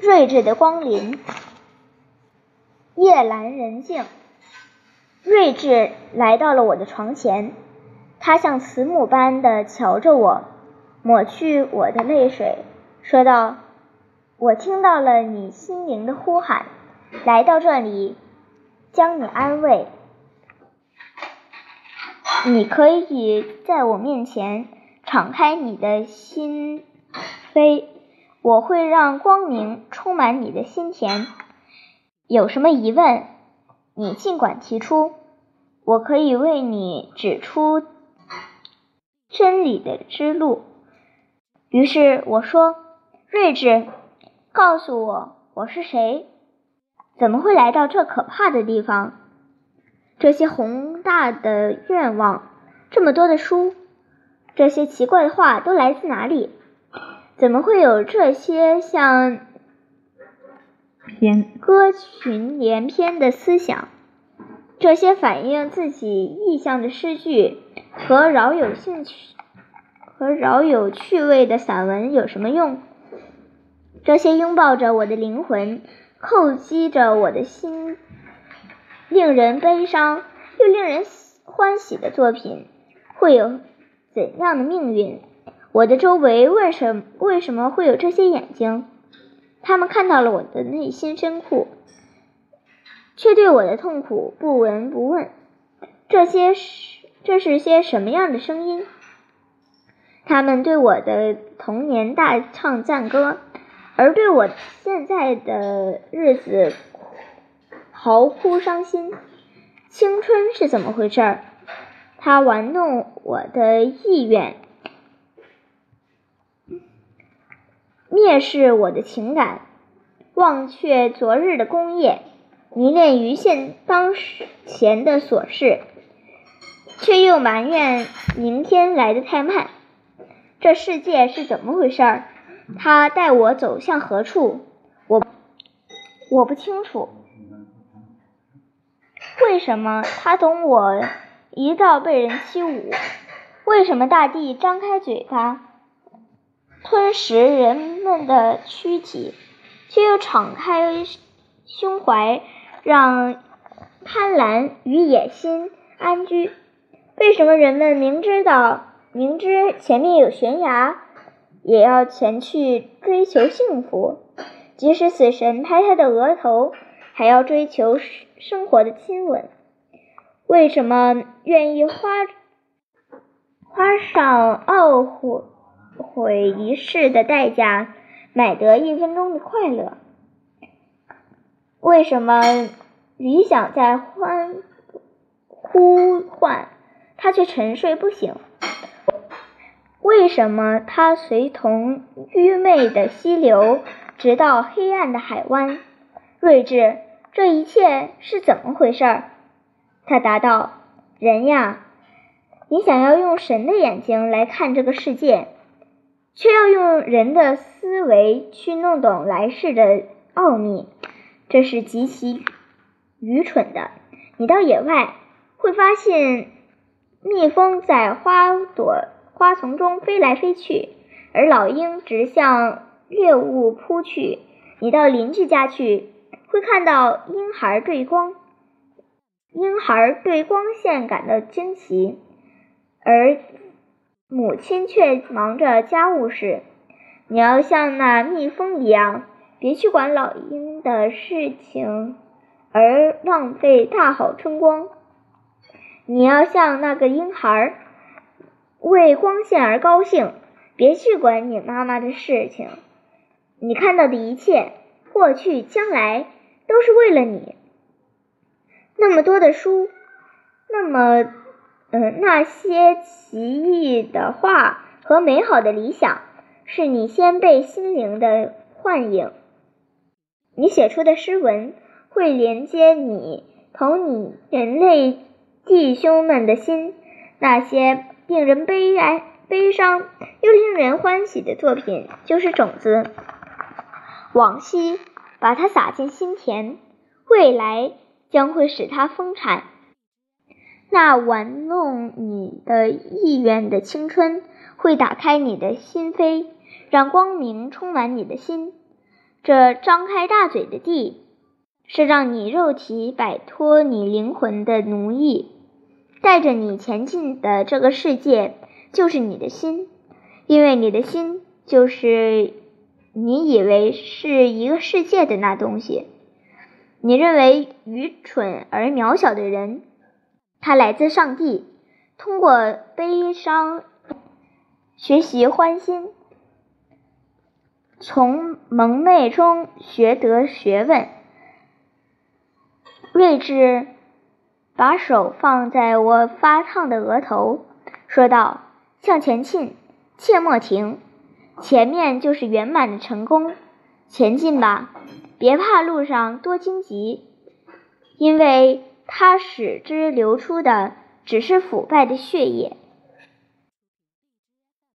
睿智的光临。夜阑人静，睿智来到了我的床前，他像慈母般的瞧着我，抹去我的泪水，说道：“我听到了你心灵的呼喊，来到这里，将你安慰。你可以在我面前敞开你的心扉，我会让光明充满你的心田。”有什么疑问，你尽管提出，我可以为你指出真理的之路。于是我说：“睿智，告诉我我是谁？怎么会来到这可怕的地方？这些宏大的愿望，这么多的书，这些奇怪的话都来自哪里？怎么会有这些像……”篇歌群连篇的思想，这些反映自己意向的诗句和饶有兴趣和饶有趣味的散文有什么用？这些拥抱着我的灵魂、叩击着我的心、令人悲伤又令人欢喜的作品，会有怎样的命运？我的周围为什为什么会有这些眼睛？他们看到了我的内心深处，却对我的痛苦不闻不问。这些是这是些什么样的声音？他们对我的童年大唱赞歌，而对我现在的日子嚎哭伤心。青春是怎么回事？它玩弄我的意愿。蔑视我的情感，忘却昨日的功业，迷恋于现当前的琐事，却又埋怨明天来的太慢。这世界是怎么回事？他带我走向何处？我我不清楚。为什么他懂我一到被人欺侮？为什么大地张开嘴巴？吞食人们的躯体，却又敞开胸怀，让贪婪与野心安居。为什么人们明知道明知前面有悬崖，也要前去追求幸福？即使死神拍他的额头，还要追求生活的亲吻？为什么愿意花花上懊悔？毁一世的代价，买得一分钟的快乐。为什么理想在欢呼唤，他却沉睡不醒？为什么他随同愚昧的溪流，直到黑暗的海湾？睿智，这一切是怎么回事？他答道：“人呀，你想要用神的眼睛来看这个世界。”却要用人的思维去弄懂来世的奥秘，这是极其愚蠢的。你到野外会发现，蜜蜂在花朵花丛中飞来飞去，而老鹰直向猎物扑去。你到邻居家去，会看到婴孩对光，婴孩对光线感到惊奇，而。母亲却忙着家务事。你要像那蜜蜂一样，别去管老鹰的事情，而浪费大好春光。你要像那个婴孩，为光线而高兴，别去管你妈妈的事情。你看到的一切，过去、将来，都是为了你。那么多的书，那么……嗯，那些奇异的画和美好的理想，是你先辈心灵的幻影。你写出的诗文会连接你同你人类弟兄们的心。那些令人悲哀、悲伤又令人欢喜的作品，就是种子。往昔把它撒进心田，未来将会使它丰产。那玩弄你的意愿的青春，会打开你的心扉，让光明充满你的心。这张开大嘴的地，是让你肉体摆脱你灵魂的奴役。带着你前进的这个世界，就是你的心，因为你的心就是你以为是一个世界的那东西。你认为愚蠢而渺小的人，他来自上帝，通过悲伤学习欢欣，从蒙昧中学得学问，睿智。把手放在我发烫的额头，说道：“向前进，切莫停，前面就是圆满的成功。前进吧，别怕路上多荆棘，因为它使之流出的只是腐败的血液。”